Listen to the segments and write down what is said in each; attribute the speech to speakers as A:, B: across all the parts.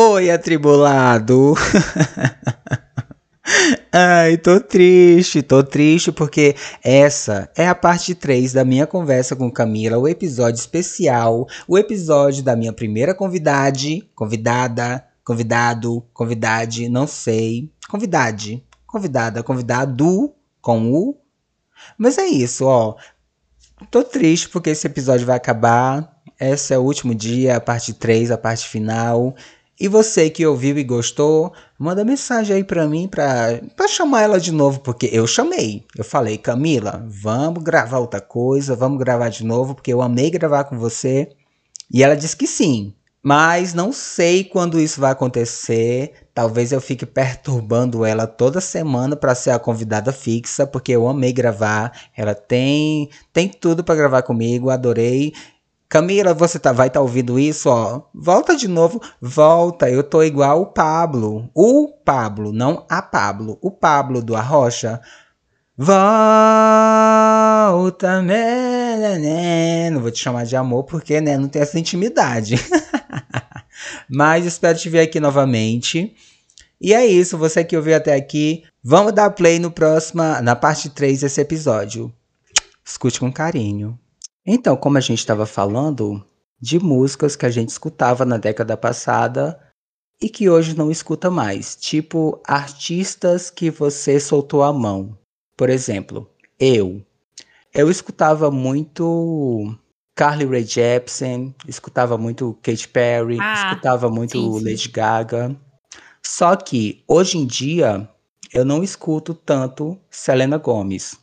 A: Oi, atribulado! Ai, tô triste, tô triste porque essa é a parte 3 da minha conversa com Camila, o episódio especial, o episódio da minha primeira convidade, convidada, convidado, convidade, não sei, convidade, convidada, convidado com o. Mas é isso, ó. Tô triste porque esse episódio vai acabar. Esse é o último dia, a parte 3, a parte final. E você que ouviu e gostou, manda mensagem aí pra mim pra chamar ela de novo, porque eu chamei. Eu falei, Camila, vamos gravar outra coisa, vamos gravar de novo, porque eu amei gravar com você. E ela disse que sim. Mas não sei quando isso vai acontecer. Talvez eu fique perturbando ela toda semana para ser a convidada fixa, porque eu amei gravar. Ela tem tem tudo para gravar comigo, adorei. Camila, você tá, vai estar tá ouvindo isso, ó. Volta de novo, volta. Eu tô igual o Pablo. O Pablo, não a Pablo. O Pablo do Arrocha. Volta, né, né. Não vou te chamar de amor porque, né, não tem essa intimidade. Mas espero te ver aqui novamente. E é isso, você que ouviu até aqui, vamos dar play no próximo, na parte 3 desse episódio. Escute com carinho. Então, como a gente estava falando de músicas que a gente escutava na década passada e que hoje não escuta mais, tipo artistas que você soltou a mão. Por exemplo, eu. Eu escutava muito Carly Rae Jepsen, escutava muito Katy Perry, ah, escutava muito sim, sim. Lady Gaga. Só que hoje em dia eu não escuto tanto Selena Gomez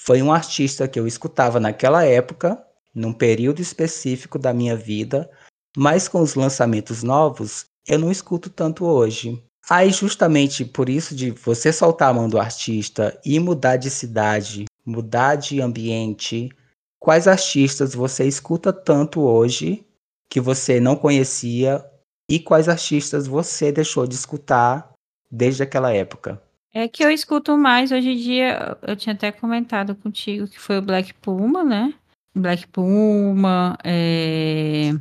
A: foi um artista que eu escutava naquela época, num período específico da minha vida, mas com os lançamentos novos, eu não escuto tanto hoje. Aí, justamente por isso de você soltar a mão do artista e mudar de cidade, mudar de ambiente, quais artistas você escuta tanto hoje que você não conhecia e quais artistas você deixou de escutar desde aquela época?
B: É que eu escuto mais hoje em dia, eu tinha até comentado contigo que foi o Black Puma, né? Black Puma, é...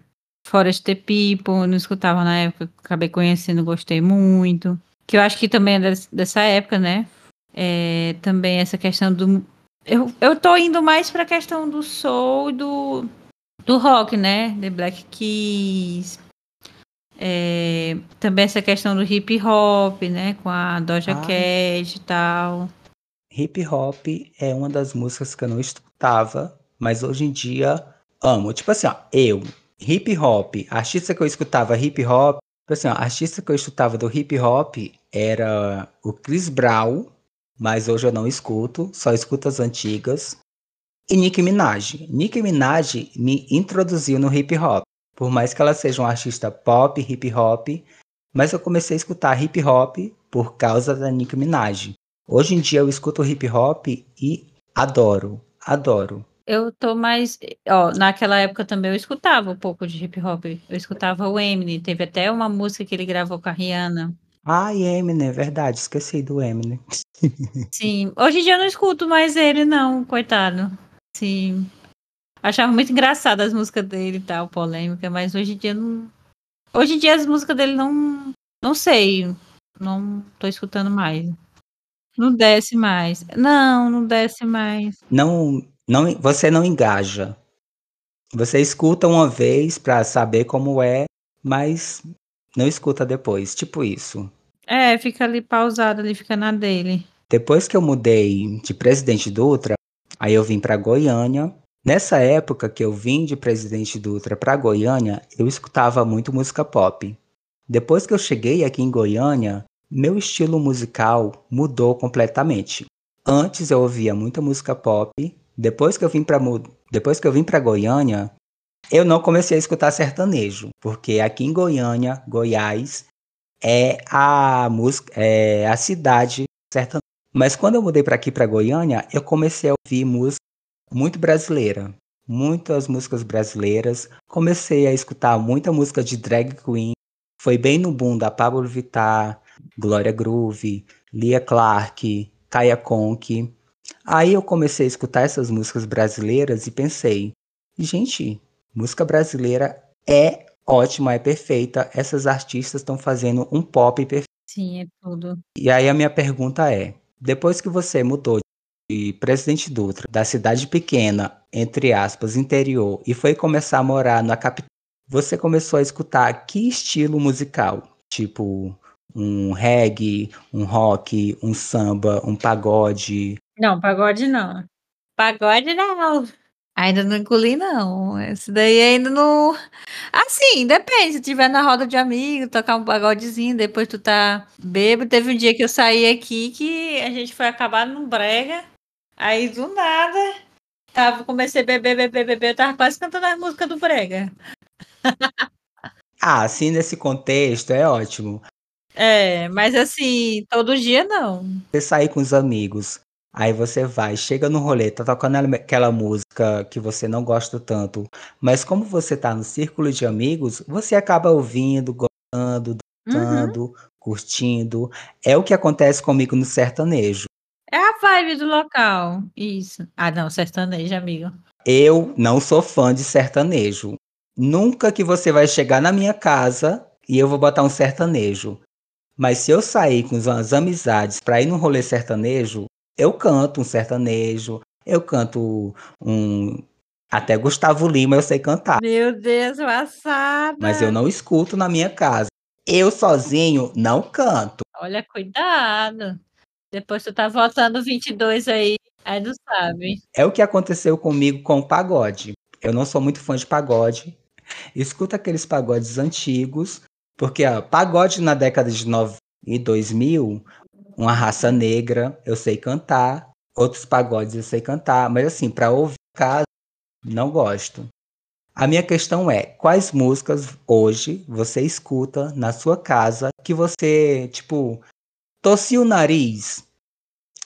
B: Forest the People, não escutava na época, acabei conhecendo, gostei muito. Que eu acho que também é dessa época, né? É, também essa questão do. Eu, eu tô indo mais pra questão do soul do, do rock, né? The Black Keys, é, também essa questão do hip hop, né? Com a Doja ah, Cat e tal.
A: Hip hop é uma das músicas que eu não escutava, mas hoje em dia amo. Tipo assim, ó, eu, hip hop, artista que eu escutava hip hop, tipo assim, ó, artista que eu escutava do hip hop era o Chris Brown, mas hoje eu não escuto, só escuto as antigas. E Nicki Minaj. Nicki Minaj me introduziu no hip hop. Por mais que ela seja uma artista pop, hip hop, mas eu comecei a escutar hip hop por causa da Nicki Minaj. Hoje em dia eu escuto hip hop e adoro, adoro.
B: Eu tô mais. Ó, naquela época também eu escutava um pouco de hip hop. Eu escutava o Eminem. Teve até uma música que ele gravou com a Rihanna.
A: Ah, Eminem, é verdade. Esqueci do Eminem.
B: Sim. Hoje em dia eu não escuto mais ele, não, coitado. Sim. Achava muito engraçado as músicas dele e tal, polêmica, mas hoje em dia não. Hoje em dia as músicas dele não. Não sei. Não tô escutando mais. Não desce mais. Não, não desce mais.
A: Não, não, você não engaja. Você escuta uma vez para saber como é, mas não escuta depois, tipo isso.
B: É, fica ali pausado, ali fica na dele.
A: Depois que eu mudei de Presidente Dutra, aí eu vim para Goiânia Nessa época que eu vim de Presidente Dutra para Goiânia, eu escutava muito música pop. Depois que eu cheguei aqui em Goiânia, meu estilo musical mudou completamente. Antes eu ouvia muita música pop, depois que eu vim para depois que eu vim para Goiânia, eu não comecei a escutar sertanejo, porque aqui em Goiânia, Goiás, é a música, é a cidade sertaneja. Mas quando eu mudei para aqui para Goiânia, eu comecei a ouvir música muito brasileira, muitas músicas brasileiras. Comecei a escutar muita música de drag queen. Foi bem no boom da Pablo Vittar, Glória Groove, Lia Clark, Kaya Conk. Aí eu comecei a escutar essas músicas brasileiras e pensei, gente, música brasileira é ótima, é perfeita. Essas artistas estão fazendo um pop perfeito.
B: Sim, é tudo.
A: E aí a minha pergunta é: depois que você mudou de Presidente Dutra, da cidade pequena, entre aspas, interior, e foi começar a morar na capital, você começou a escutar que estilo musical? Tipo, um reggae, um rock, um samba, um pagode?
B: Não, pagode não. Pagode não. Ainda não engoli, não. Esse daí ainda não. Assim, depende. Se tiver na roda de amigo, tocar um pagodezinho, depois tu tá bêbado. Teve um dia que eu saí aqui que a gente foi acabar num brega. Aí do nada, tava, comecei a beber, beber, beber, eu tava quase cantando as músicas do brega.
A: ah, assim, nesse contexto é ótimo.
B: É, mas assim, todo dia não.
A: Você sair com os amigos, Aí você vai, chega no rolê, tá tocando aquela música que você não gosta tanto, mas como você tá no círculo de amigos, você acaba ouvindo, gostando, dançando, uhum. curtindo. É o que acontece comigo no sertanejo.
B: É a vibe do local, isso. Ah, não, sertanejo, amigo.
A: Eu não sou fã de sertanejo. Nunca que você vai chegar na minha casa e eu vou botar um sertanejo. Mas se eu sair com as amizades para ir no rolê sertanejo, eu canto um sertanejo, eu canto um. Até Gustavo Lima eu sei cantar.
B: Meu Deus, passada!
A: Mas eu não escuto na minha casa. Eu sozinho não canto.
B: Olha, cuidado. Depois tu tá votando 22 aí, aí não sabe.
A: É o que aconteceu comigo com o pagode. Eu não sou muito fã de pagode. Escuta aqueles pagodes antigos, porque ó, pagode na década de 90 e 2000, uma raça negra, eu sei cantar, outros pagodes eu sei cantar, mas assim, para ouvir casa, não gosto. A minha questão é, quais músicas hoje você escuta na sua casa que você, tipo, tossia o nariz?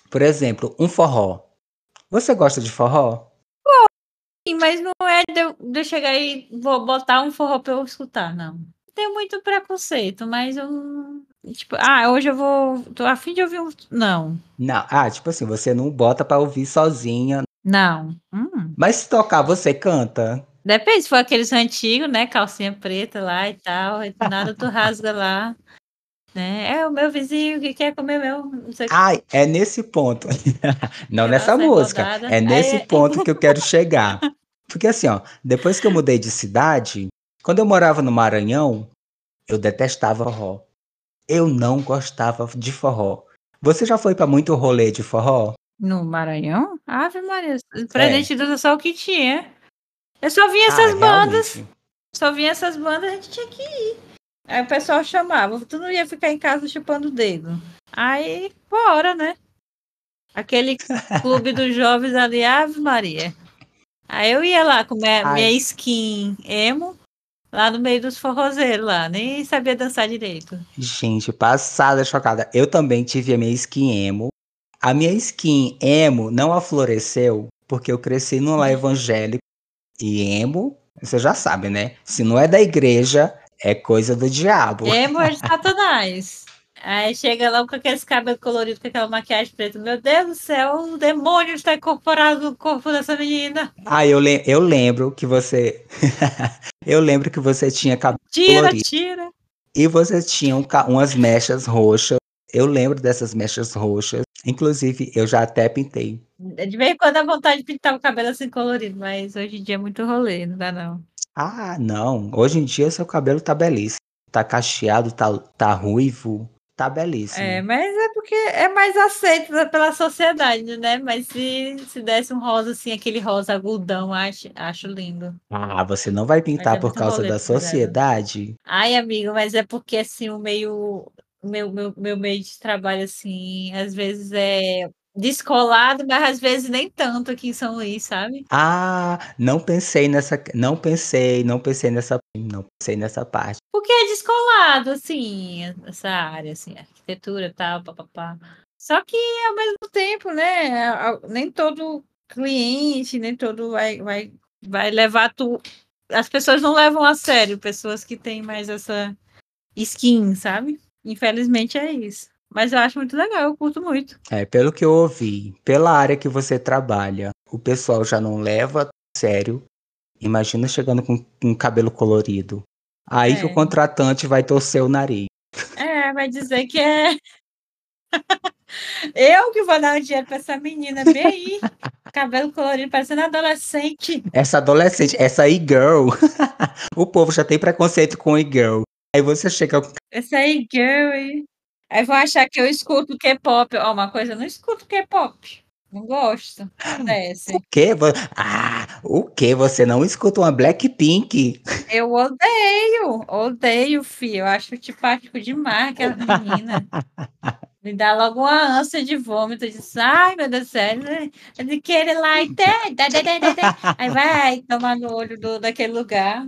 A: Por exemplo, um forró. Você gosta de forró?
B: Sim, mas não é de eu, de eu chegar e vou botar um forró pra eu escutar, não. Tenho muito preconceito, mas eu Tipo, ah, hoje eu vou. Tô a fim de ouvir um. Não.
A: Não, ah, tipo assim, você não bota pra ouvir sozinha.
B: Não. Hum.
A: Mas se tocar, você canta?
B: Depende, se for aqueles antigos, né? Calcinha preta lá e tal. E nada tu rasga lá. Né? É o meu vizinho que quer comer meu. Não sei
A: Ai, é nesse ponto. não nessa música. É nesse Aí... ponto que eu quero chegar. Porque assim, ó, depois que eu mudei de cidade, quando eu morava no Maranhão, eu detestava forró eu não gostava de forró. Você já foi para muito rolê de forró?
B: No Maranhão? Ave Maria, presente é. do só o que tinha. Eu só via essas ah, bandas. Realmente. Só via essas bandas, a gente tinha que ir. Aí o pessoal chamava, tu não ia ficar em casa chupando o dedo. Aí, bora, né? Aquele clube dos jovens ali, Ave Maria. Aí eu ia lá com minha, minha skin emo, Lá no meio dos forrozeiros lá, nem sabia dançar direito.
A: Gente, passada, chocada. Eu também tive a minha skin emo. A minha skin emo não afloresceu porque eu cresci num lar evangélico e emo, você já sabe, né? Se não é da igreja, é coisa do diabo.
B: É de Satanás. Aí chega lá com aqueles cabelos coloridos, com aquela maquiagem preta. Meu Deus do céu, o demônio está incorporado no corpo dessa menina.
A: Ah, eu, le eu lembro que você. eu lembro que você tinha cabelo
B: tira, colorido. Tira.
A: E você tinha um umas mechas roxas. Eu lembro dessas mechas roxas. Inclusive, eu já até pintei.
B: De vez em quando dá vontade de pintar o cabelo assim colorido, mas hoje em dia é muito rolê, não dá não.
A: Ah, não. Hoje em dia seu cabelo tá belíssimo. Tá cacheado, tá, tá ruivo. Tá belíssimo.
B: É, mas é porque é mais aceito pela sociedade, né? Mas se, se desse um rosa assim, aquele rosa agudão, acho, acho lindo.
A: Ah, você não vai pintar é por causa da sociedade?
B: Ai, amigo, mas é porque assim, o meio. Meu, meu, meu meio de trabalho, assim, às vezes é descolado, mas às vezes nem tanto aqui em São Luís, sabe?
A: Ah, não pensei nessa, não pensei, não pensei nessa, não pensei nessa parte.
B: Porque é descolado, assim, essa área, assim, arquitetura e tal, papapá. Só que ao mesmo tempo, né, nem todo cliente, nem todo vai, vai, vai levar tu. As pessoas não levam a sério, pessoas que têm mais essa skin, sabe? Infelizmente é isso. Mas eu acho muito legal, eu curto muito.
A: É, pelo que eu ouvi, pela área que você trabalha, o pessoal já não leva a sério. Imagina chegando com um cabelo colorido. Aí é. que o é. contratante vai torcer o nariz.
B: É, vai dizer que é. Eu que vou dar o dinheiro pra essa menina, bem aí. Cabelo colorido, parecendo adolescente.
A: Essa adolescente, essa e-girl. o povo já tem preconceito com e-girl. Aí você chega.
B: Essa e-girl aí. Aí vão achar que eu escuto K-pop. Ó, uma coisa, eu não escuto K-pop. Não gosto. Acontece.
A: O quê? Ah, o quê? Você não escuta uma Blackpink?
B: Eu odeio. Odeio, filho. Eu acho tipático demais aquela menina. Me dá logo uma ânsia de vômito. Diz, ai, meu Deus do céu. De querer lá e Aí vai tomar no olho do, daquele lugar.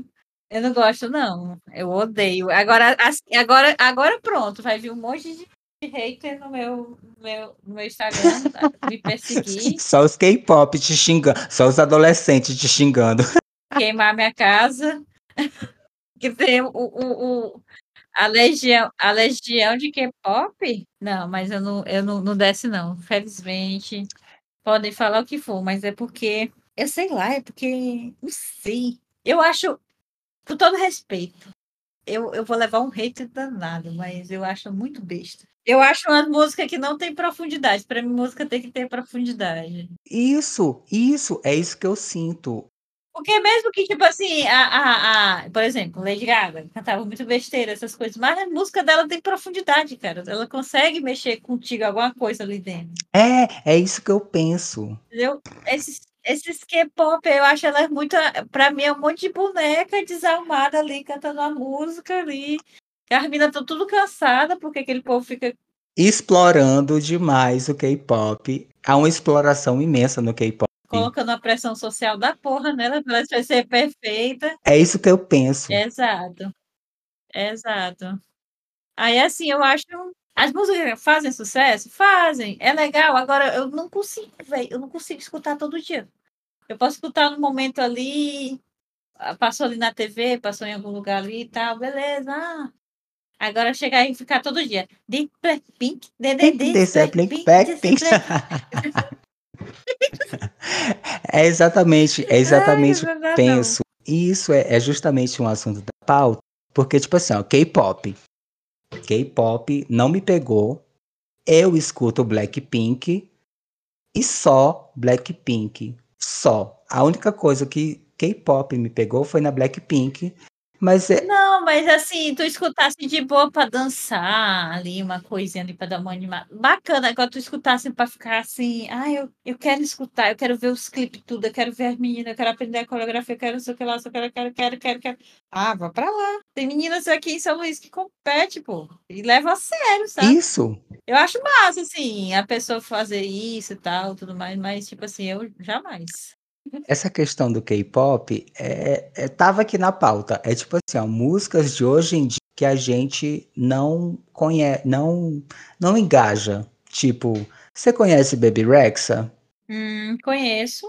B: Eu não gosto, não. Eu odeio. Agora, agora, agora pronto. Vai vir um monte de hater no meu, meu, no meu Instagram tá? me perseguir.
A: Só os K-pop te xingando, só os adolescentes te xingando.
B: Queimar minha casa. que tem o, o, o, a legião, a legião de K-pop? Não, mas eu não, eu não, não desce, não. Felizmente. Podem falar o que for, mas é porque. Eu sei lá, é porque. Não sei. Eu acho. Com todo respeito. Eu, eu vou levar um hate danado, mas eu acho muito besta. Eu acho uma música que não tem profundidade. Para mim, música tem que ter profundidade.
A: Isso, isso, é isso que eu sinto.
B: Porque mesmo que, tipo assim, a, a, a, por exemplo, Lady Gaga cantava muito besteira, essas coisas, mas a música dela tem profundidade, cara. Ela consegue mexer contigo alguma coisa ali dentro.
A: É, é isso que eu penso.
B: Entendeu? Esses, esses K-pop, eu acho ela muito. Pra mim, é um monte de boneca desarmada ali, cantando a música ali. As meninas estão tudo cansadas, porque aquele povo fica.
A: Explorando demais o K-pop. Há uma exploração imensa no K-pop.
B: Colocando a pressão social da porra nela, ela vai ser perfeita.
A: É isso que eu penso.
B: Exato. Exato. Aí, assim, eu acho. As músicas fazem sucesso? Fazem. É legal. Agora, eu não consigo, velho. Eu não consigo escutar todo dia. Eu posso escutar no momento ali, passou ali na TV, passou em algum lugar ali e tal, beleza. Ah, Agora chegar e ficar todo dia. De Blackpink, de de de Blackpink, Blackpink.
A: É exatamente, é exatamente eu penso. Isso é, é justamente um assunto da pauta, porque, tipo assim, ó, K-pop. K-pop não me pegou. Eu escuto Blackpink e só Blackpink. Só. A única coisa que K-pop me pegou foi na Blackpink, mas é...
B: Não, mas assim, tu escutasse de boa pra dançar ali, uma coisinha ali pra dar uma animada. Bacana, agora tu escutasse pra ficar assim, ah, eu, eu quero escutar, eu quero ver os clipes tudo, eu quero ver as meninas, eu quero aprender a coreografia, eu quero não sei o que lá, eu quero, quero, quero, quero, quero. Ah, vá pra lá. Tem meninas aqui em São Luís que competem, pô, e levam a sério, sabe?
A: Isso.
B: Eu acho massa, assim, a pessoa fazer isso e tal, tudo mais, mas, tipo assim, eu jamais.
A: Essa questão do K-pop é, é, tava aqui na pauta. É tipo assim, ó, músicas de hoje em dia que a gente não conhece, não, não engaja. Tipo, você conhece Baby Rexa?
B: Hum, conheço,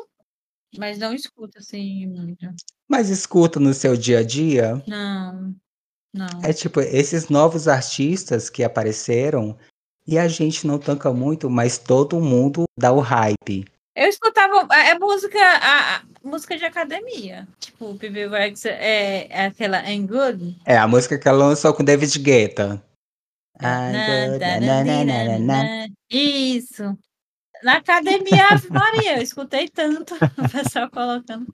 B: mas não escuto assim muito.
A: Mas escuta no seu dia a dia?
B: Não, não.
A: É tipo, esses novos artistas que apareceram e a gente não tanca muito, mas todo mundo dá o hype.
B: Eu escutava é, é música, a, a, música de academia. Tipo, o PB é, é aquela I'm Good.
A: É a música que ela lançou com David Guetta.
B: Isso. Na academia, Maria, eu escutei tanto o pessoal colocando.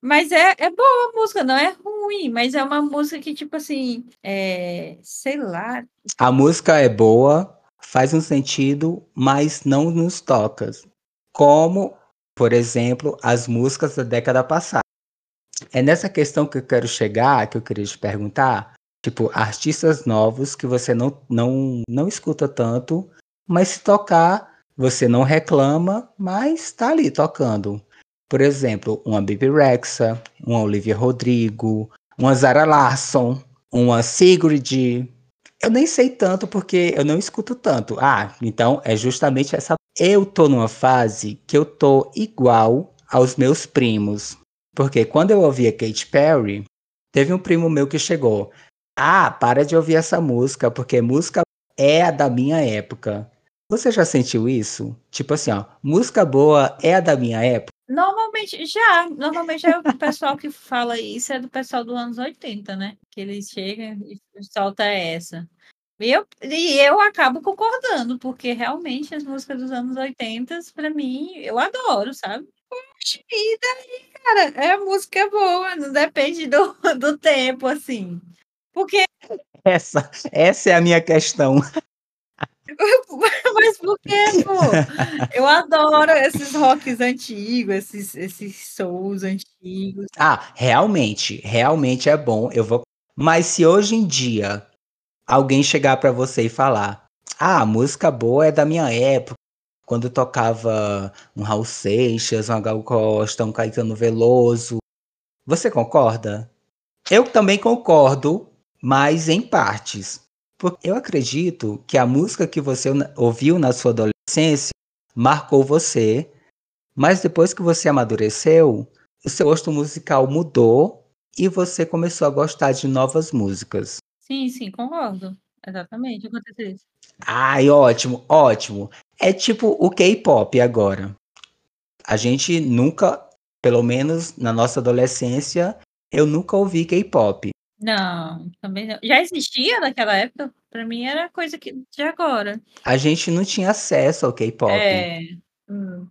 B: Mas é, é boa a música, não é ruim, mas é uma música que, tipo assim, é, sei lá.
A: A música é boa, faz um sentido, mas não nos toca como, por exemplo, as músicas da década passada. É nessa questão que eu quero chegar, que eu queria te perguntar, tipo, artistas novos que você não, não, não escuta tanto, mas se tocar, você não reclama, mas está ali tocando. Por exemplo, uma Bibi Rexa, uma Olivia Rodrigo, uma Zara Larson, uma Sigrid. Eu nem sei tanto porque eu não escuto tanto. Ah, então é justamente essa eu tô numa fase que eu tô igual aos meus primos. Porque quando eu ouvia Katy Perry, teve um primo meu que chegou. Ah, para de ouvir essa música, porque música é a da minha época. Você já sentiu isso? Tipo assim, ó, música boa é a da minha época?
B: Normalmente, já. Normalmente é o pessoal que fala isso é do pessoal dos anos 80, né? Que eles chegam e solta essa. E eu, e eu acabo concordando, porque realmente as músicas dos anos 80, pra mim, eu adoro, sabe? Poxa, e daí, cara, é música é boa, não depende do, do tempo, assim. Porque.
A: Essa, essa é a minha questão.
B: Mas por quê, pô? Eu adoro esses rocks antigos, esses, esses souls antigos.
A: Ah, realmente, realmente é bom. Eu vou. Mas se hoje em dia alguém chegar para você e falar: "Ah, a música boa é da minha época, quando tocava um Raul Seixas, um Gal Costa, um Caetano Veloso", você concorda? Eu também concordo, mas em partes. Porque eu acredito que a música que você ouviu na sua adolescência marcou você, mas depois que você amadureceu, o seu gosto musical mudou e você começou a gostar de novas músicas.
B: Sim, sim, concordo. Exatamente, aconteceu isso.
A: Ai, ótimo, ótimo. É tipo o K-pop agora. A gente nunca, pelo menos na nossa adolescência, eu nunca ouvi K-pop.
B: Não, também não. Já existia naquela época? Pra mim era coisa que de agora.
A: A gente não tinha acesso ao K-pop.
B: É. Hum.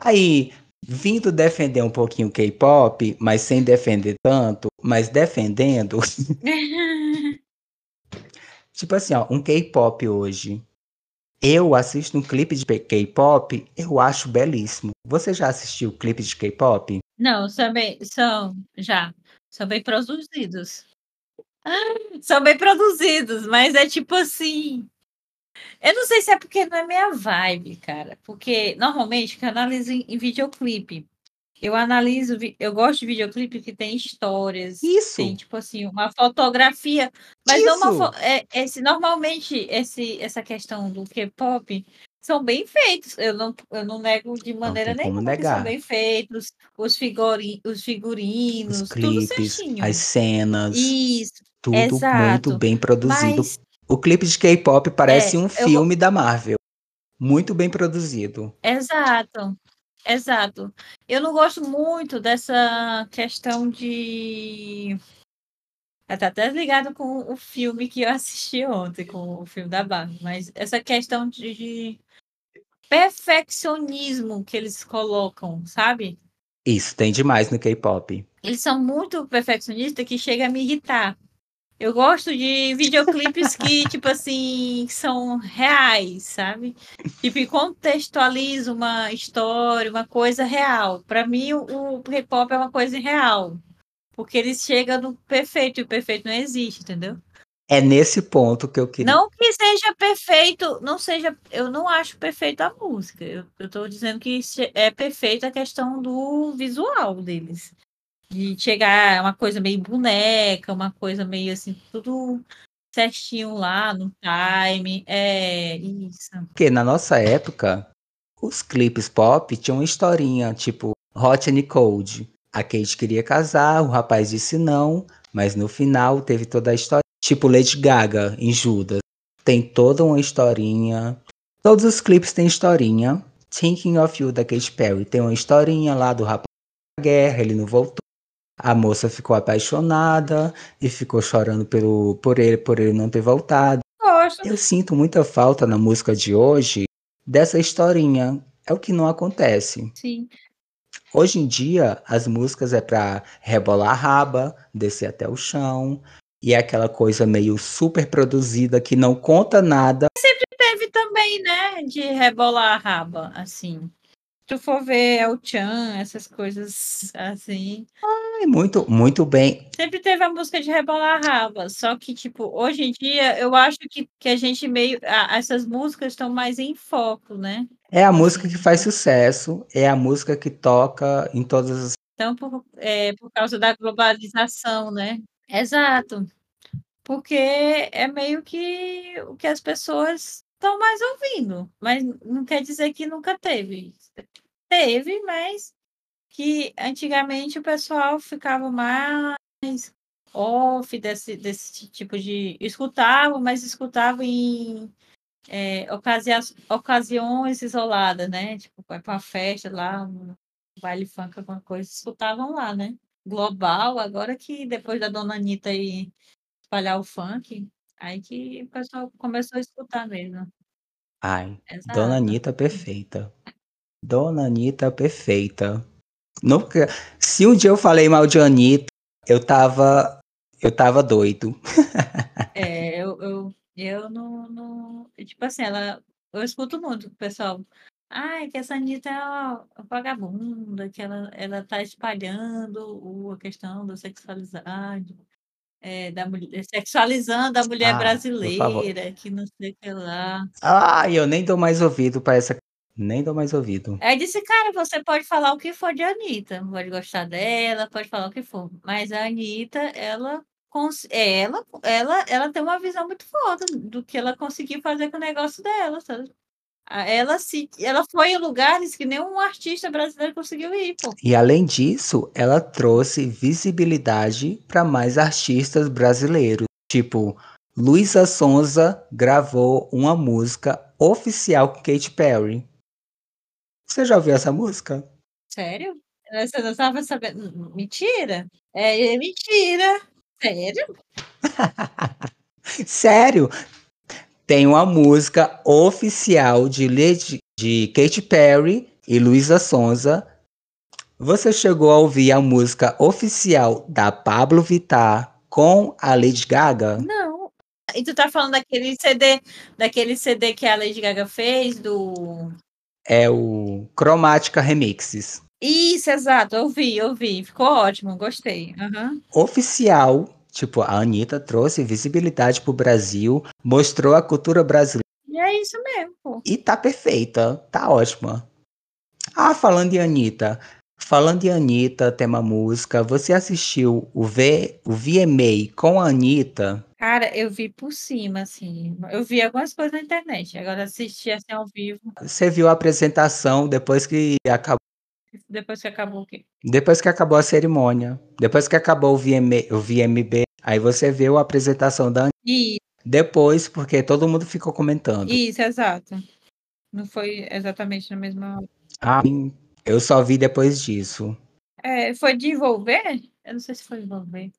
A: Aí, vindo defender um pouquinho o K-pop, mas sem defender tanto, mas defendendo. tipo assim, ó, um K-pop hoje. Eu assisto um clipe de K-pop, eu acho belíssimo. Você já assistiu clipe de K-pop?
B: Não, também são já. São bem produzidos. São bem produzidos, mas é tipo assim. Eu não sei se é porque não é minha vibe, cara. Porque normalmente eu analiso em, em videoclipe. Eu analiso, eu gosto de videoclipe que tem histórias.
A: Isso.
B: Tem, tipo assim, uma fotografia. Mas
A: Isso.
B: não uma. É, esse, normalmente, esse, essa questão do K-pop são bem feitos. Eu não, eu não nego de maneira nenhuma que são
A: negar.
B: bem feitos. Os, figuri, os figurinos,
A: Os
B: tudo
A: clipes,
B: certinho.
A: as cenas,
B: Isso,
A: tudo
B: exato.
A: muito bem produzido.
B: Mas
A: O clipe de K-pop parece
B: É,
A: um
B: eu
A: filme da Marvel. Muito bem produzido.
B: Exato, exato. Eu não gosto muito dessa questão de. Tá até ligado com o filme que eu assisti ontem, com o filme da Barbie, mas essa questão de, de perfeccionismo que eles colocam, sabe?
A: Isso, tem demais no K-pop.
B: Eles são muito perfeccionistas que chega a me irritar. Eu gosto de videoclipes que, tipo assim, são reais, sabe? Tipo, que contextualiza uma história, uma coisa real. Para mim, o, o K-pop é uma coisa real. Porque eles chegam no perfeito e o perfeito não existe, entendeu?
A: É nesse ponto que eu queria.
B: Não que seja perfeito, não seja. Eu não acho perfeito a música. Eu, tô dizendo que é perfeita a questão do visual deles. De chegar uma coisa meio boneca, uma coisa meio assim, tudo certinho lá no time. É isso.
A: Porque na nossa época, os clipes pop tinham uma historinha, tipo Hot and Cold. A Kate queria casar, o rapaz disse não, mas no final teve toda a história. Tipo Lady Gaga em Judas. Tem toda uma historinha. Todos os clipes têm historinha. Thinking of You da Katy Perry tem uma historinha lá do rapaz da guerra, ele não voltou. A moça ficou apaixonada e ficou chorando pelo, por ele, por ele não ter voltado.
B: Gosto.
A: Eu sinto muita falta na música de hoje dessa historinha. É o que não acontece.
B: Sim.
A: Hoje em dia, as músicas é pra rebolar a raba, descer até o chão, e é aquela coisa meio super produzida que não conta nada.
B: Teve também, né? De rebolar a raba, assim. Se tu for ver El Chan, essas coisas assim.
A: É muito, muito bem.
B: Sempre teve a música de rebolar a raba. Só que, tipo, hoje em dia, eu acho que, que a gente meio. a- essas músicas estão mais em foco, né?
A: É a música que faz sucesso, é a música que toca em todas as.
B: Então, por, é, por causa da globalização, né? Exato. Porque é meio que o que as pessoas estão mais ouvindo. Mas não quer dizer que nunca teve. Teve, mas que antigamente o pessoal ficava mais off desse, desse tipo de. Escutava, mas escutava em é, ocasias- ocasiões isoladas, né? Tipo, vai pra uma festa lá, um baile funk, alguma coisa, escutavam lá, né? Global, agora que depois da dona Anitta aí espalhar o funk, aí que o pessoal começou a escutar mesmo.
A: Ai, Dona
B: Exato.
A: Anitta perfeita. Dona Anitta perfeita. Nunca... Se um dia eu falei mal de Anitta, eu tava. Eu tava doido.
B: É, eu, eu, eu não, não. Tipo assim, ela. Eu escuto muito o pessoal. Ai, que essa Anitta é uma vagabunda, que ela, ela tá espalhando o, a questão da sexualidade, é, da mulher, sexualizando a mulher
A: Ah, por favor.
B: brasileira, que não sei o que lá.
A: Ai, eu nem dou mais ouvido pra essa. Nem dou mais ouvido.
B: Aí disse, cara, você pode falar o que for de Anitta, pode gostar dela, pode falar o que for, mas a Anitta, ela, cons- ela, ela, ela tem uma visão muito foda do que ela conseguiu fazer com o negócio dela, sabe? Ah, Ela se, ela foi em lugares que nenhum artista brasileiro conseguiu ir, pô.
A: E além disso, ela trouxe visibilidade para mais artistas brasileiros. Tipo, Luísa Sonza gravou uma música oficial com Katy Perry. Você já ouviu essa música?
B: Sério? Você não estava sabendo? Mentira? É, é mentira. Sério?
A: Sério? Tem uma música oficial de, Lady, de Katy Perry e Luísa Sonza. Você chegou a ouvir a música oficial da Pablo Vittar com a Lady Gaga?
B: Não. E tu tá falando daquele CD, daquele CD que a Lady Gaga fez, do.
A: É o Chromatica Remixes.
B: Isso, exato, eu vi, eu vi. Ficou ótimo, gostei. Uhum.
A: Oficial, tipo, a Anitta trouxe visibilidade pro Brasil, mostrou a cultura brasileira
B: E é isso mesmo, pô.
A: e tá perfeita, tá ótima. Ah, falando de Anitta, falando de Anitta, tema música, você assistiu o, v, o VMA com a Anitta?
B: Cara, eu vi por cima, assim. Eu vi algumas coisas na internet. Agora assisti assim ao vivo.
A: Você viu a apresentação depois que acabou,
B: Depois que acabou o quê?
A: depois que acabou a cerimônia, depois que acabou o, o VMB, aí você viu a apresentação da Anitta.
B: E,
A: Depois, porque todo mundo ficou comentando.
B: isso, exato. Não foi exatamente na mesma.
A: Ah, eu só vi depois disso.
B: É, foi de envolver? Eu não sei se foi envolver.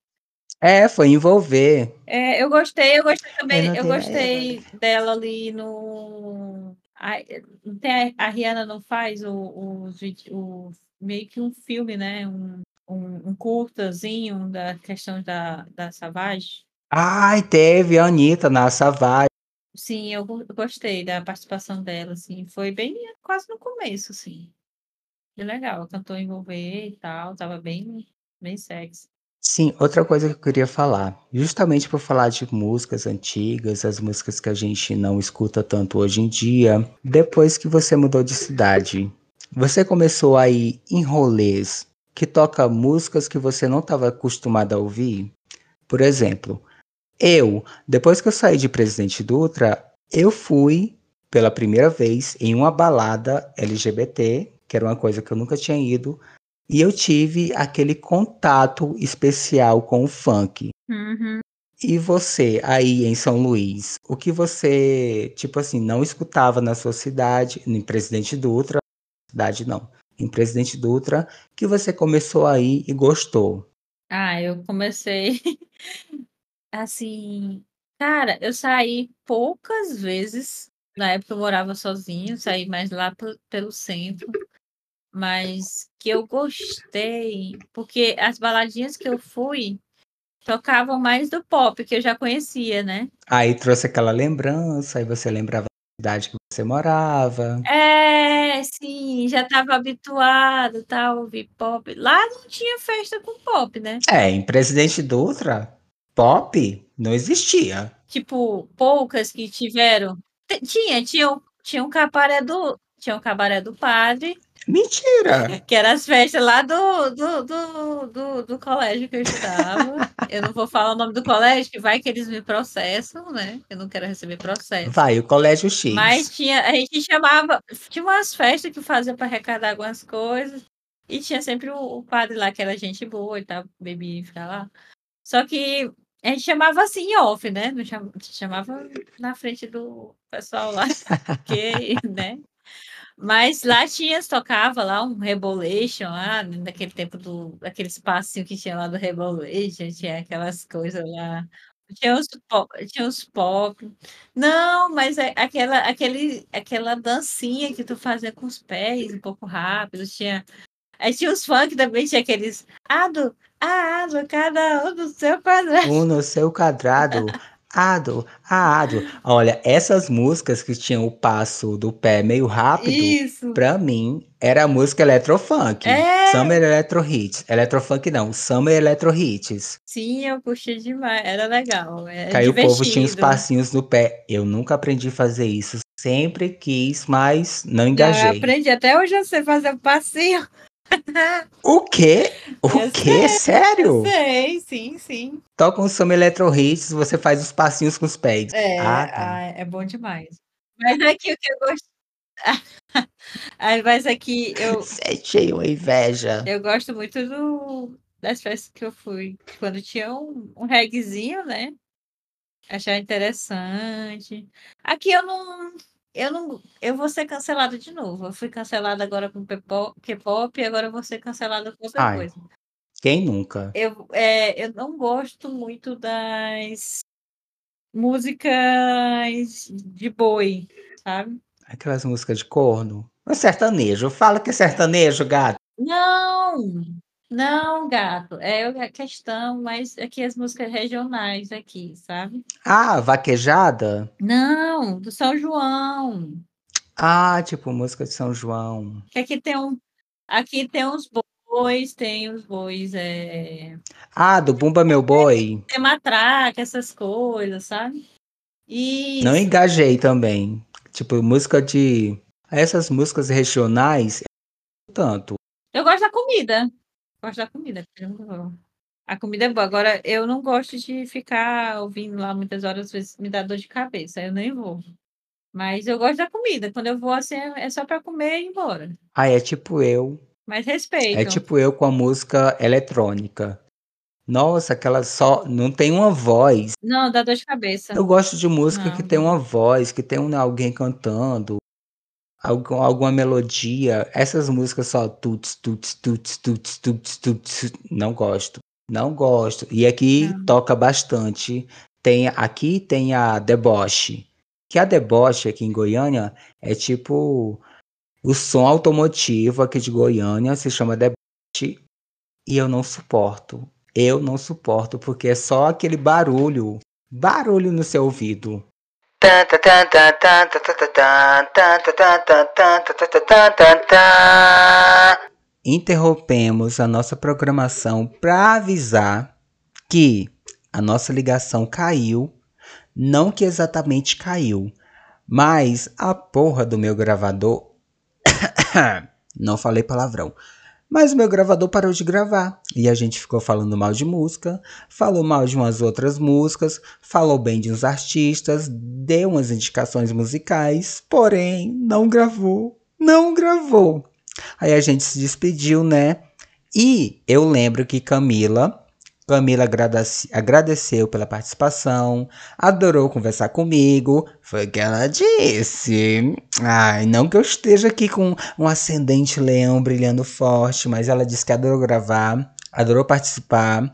A: É, foi envolver.
B: É, eu gostei, eu gostei
A: Eu
B: também, eu
A: tenho-
B: gostei dela ali no. A, tem a, a Rihanna não faz o, o, o- meio que um filme, né? Um, um, um curtazinho da questão da, da Savage.
A: Ai, teve a Anitta na Savage.
B: Sim, eu go- gostei da participação dela, assim. Foi bem quase no começo, assim. Que legal, cantou envolver e tal, tava bem, bem sexy.
A: Sim, outra coisa que eu queria falar, justamente por falar de músicas antigas, as músicas que a gente não escuta tanto hoje em dia, depois que você mudou de cidade, você começou a ir em rolês que toca músicas que você não estava acostumado a ouvir? Por exemplo, eu, depois que eu saí de Presidente Dutra, eu fui pela primeira vez em uma balada LGBT, que era uma coisa que eu nunca tinha ido, e eu tive aquele contato especial com o funk.
B: Uhum.
A: E você, aí em São Luís, o que você, tipo assim, não escutava na sua cidade, em Presidente Dutra, cidade não, em Presidente Dutra, que você começou aí e gostou?
B: Ah, eu comecei assim, cara, eu saí poucas vezes. Na época eu morava sozinho, saí mais lá pe- pelo centro. Mas que eu gostei, porque as baladinhas que eu fui tocavam mais do pop, que eu já conhecia, né?
A: Aí trouxe aquela lembrança, aí você lembrava cidade que você morava.
B: É, sim, já estava habituado, tal, ouvir pop. Lá não tinha festa com pop, né?
A: É, em Presidente Dutra, pop não existia.
B: Tipo, poucas que tiveram. Tinha, tinha, tinha um cabaré do, tinha um cabaré do padre,
A: Mentira!
B: que era as festas lá do, do, do, do, do colégio que eu estudava. Eu não vou falar o nome do colégio, que vai que eles me processam, né? Eu não quero receber processo.
A: Vai, o Colégio X.
B: Mas tinha, a gente chamava, tinha umas festas que fazia para arrecadar algumas coisas, e tinha sempre o, o padre lá, que era gente boa e tal, bebia e ficava lá. Só que a gente chamava assim off, né? Não cham- chamava na frente do pessoal lá, porque, né? Mas lá tinha, tocava lá um Rebolation, lá, naquele tempo do, daquele espacinho que tinha lá do Rebolation, tinha aquelas coisas lá. Tinha os pop, tinha os pop. Não, mas é aquela, aquele, aquela dancinha que tu fazia com os pés, um pouco rápido, tinha. Aí tinha os funk também, tinha aqueles. Ado, ado, cada um no seu quadrado.
A: Um no seu quadrado. Ado, ado. Olha, essas músicas que tinham o passo do pé meio rápido,
B: Isso.
A: pra mim, era música Electrofunk.
B: É.
A: Summer Electro Hits. Electrofunk não, Summer Electro Hits.
B: Sim, eu curti demais. Era legal. Era
A: Que aí o povo tinha os passinhos no pé. Eu nunca aprendi a fazer isso. Sempre quis, mas não engajei.
B: aprendi. Até hoje eu sei fazer o passinho.
A: O quê? O
B: Eu
A: quê? Sério?
B: Sei, sim, sim.
A: Toca um Summer Electro Hits, você faz os passinhos com os pés.
B: É,
A: Ah, tá.
B: ah, é bom demais. Mas aqui o que eu gosto. Mas aqui eu,
A: Sente uma inveja.
B: eu gosto muito do, das festas que eu fui. Quando tinha um, um reggaezinho, né? Achar interessante. Aqui eu não. Eu não. Eu vou ser cancelada de novo. Eu fui cancelada agora com K-pop e agora eu vou ser cancelada com outra
A: Ai.
B: coisa.
A: Quem nunca?
B: Eu, é, eu não gosto muito das músicas de boi, sabe?
A: Aquelas músicas de corno. É sertanejo. Fala que é sertanejo, gato.
B: Não, não, gato. É a questão, mas aqui as músicas regionais aqui, sabe?
A: Ah, vaquejada?
B: Não, do São João.
A: Ah, tipo música de São João.
B: Que aqui tem um, aqui tem uns bois, tem os bois, é,
A: Ah, do Bumba Meu Boi.
B: tem matraca, essas coisas, sabe? E
A: Não engajei também. Tipo, música de. Essas músicas regionais, tanto.
B: eu gosto da comida. Gosto da comida. A comida é boa. Agora, eu não gosto de ficar ouvindo lá muitas horas, às vezes me dá dor de cabeça, eu nem vou. Mas eu gosto da comida. Quando eu vou assim, é é só para comer e ir embora.
A: Ah, é tipo eu.
B: Mas respeito.
A: É tipo eu com a música eletrônica. Nossa, aquela só. Não tem uma voz.
B: Não, dá dor de cabeça.
A: Eu gosto de música
B: Não.
A: que tem uma voz, que tem um, alguém cantando, algum, alguma melodia. Essas músicas só tuts, tuts, tuts, tuts, tuts, tuts. Não gosto. Não gosto. E aqui
B: Não.
A: toca bastante. Tem, aqui tem a deboche. Que a deboche aqui em Goiânia é tipo o som automotivo aqui de Goiânia, se chama deboche. E eu não suporto. Eu não suporto, porque é só aquele barulho. Barulho no seu ouvido. Interrompemos a nossa programação para avisar que a nossa ligação caiu. Não que exatamente caiu, mas a porra do meu gravador. Não falei palavrão. Mas o meu gravador parou de gravar. E a gente ficou falando mal de música, falou mal de umas outras músicas, falou bem de uns artistas, deu umas indicações musicais, porém não gravou. Não gravou. Aí a gente se despediu, né? E eu lembro que Camila, Camila agradece- agradeceu pela participação, adorou conversar comigo, foi o que ela disse. Ai, não que eu esteja aqui com um ascendente leão brilhando forte, mas ela disse que adorou gravar, adorou participar.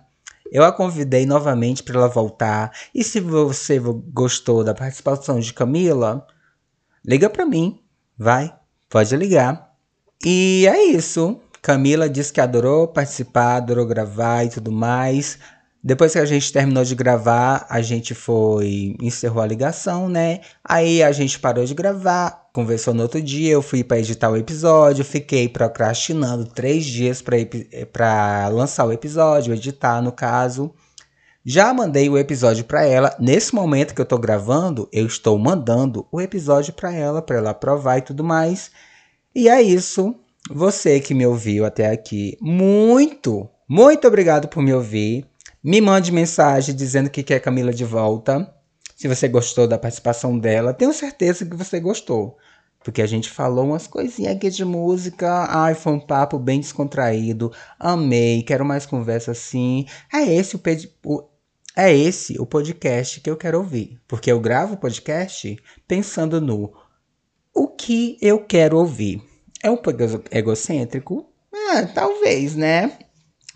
A: Eu a convidei novamente para ela voltar. E se você gostou da participação de Camila, liga para mim, vai, pode ligar. E é isso. Camila disse que adorou participar, adorou gravar e tudo mais. Depois que a gente terminou de gravar, a gente foi. encerrou a ligação, né? Aí a gente parou de gravar, conversou no outro dia. Eu fui para editar o episódio, fiquei procrastinando três dias para lançar o episódio, editar no caso. Já mandei o episódio para ela. Nesse momento que eu tô gravando, eu estou mandando o episódio para ela, para ela aprovar e tudo mais. E é isso. Você que me ouviu até aqui, muito, muito obrigado por me ouvir. Me mande mensagem dizendo que quer Camila de volta. Se você gostou da participação dela, tenho certeza que você gostou. Porque a gente falou umas coisinhas aqui de música. Ai, foi um papo bem descontraído. Amei, quero mais conversa assim. É esse o, o- é esse o podcast que eu quero ouvir. Porque eu gravo o podcast pensando no o que eu quero ouvir. É um pouco egocêntrico? Ah, talvez, né?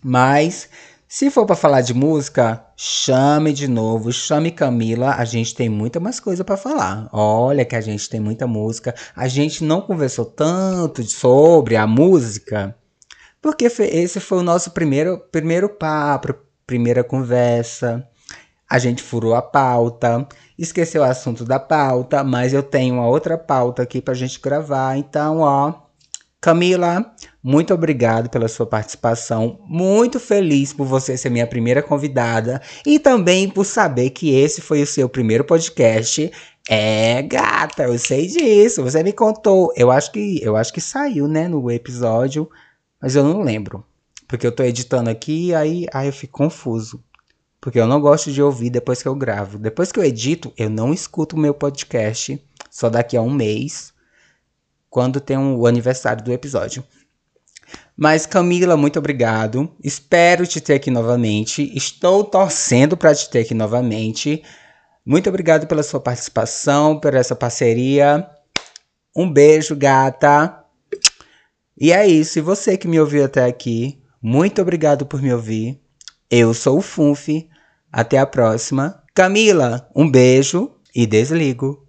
A: Mas se for para falar de música, chame de novo, chame Camila, a gente tem muita mais coisa para falar. Olha que a gente tem muita música. A gente não conversou tanto sobre a música, porque esse foi o nosso primeiro primeiro papo, primeira conversa. A gente furou a pauta, esqueceu o assunto da pauta, mas eu tenho uma outra pauta aqui pra gente gravar. Então, ó, Camila, muito obrigado pela sua participação. Muito feliz por você ser minha primeira convidada e também por saber que esse foi o seu primeiro podcast. É, gata, eu sei disso. Você me contou. Eu acho que eu acho que saiu, né, no episódio, mas eu não lembro. Porque eu tô editando aqui e aí, aí eu fico confuso. Porque eu não gosto de ouvir depois que eu gravo. Depois que eu edito, eu não escuto o meu podcast. Só daqui a um mês. Quando tem um, o aniversário do episódio. Mas Camila, muito obrigado. Espero te ter aqui novamente. Estou torcendo para te ter aqui novamente. Muito obrigado pela sua participação, por essa parceria. Um beijo, gata. E é isso. E você que me ouviu até aqui, muito obrigado por me ouvir. Eu sou o Funfi. Até a próxima. Camila, um beijo e desligo.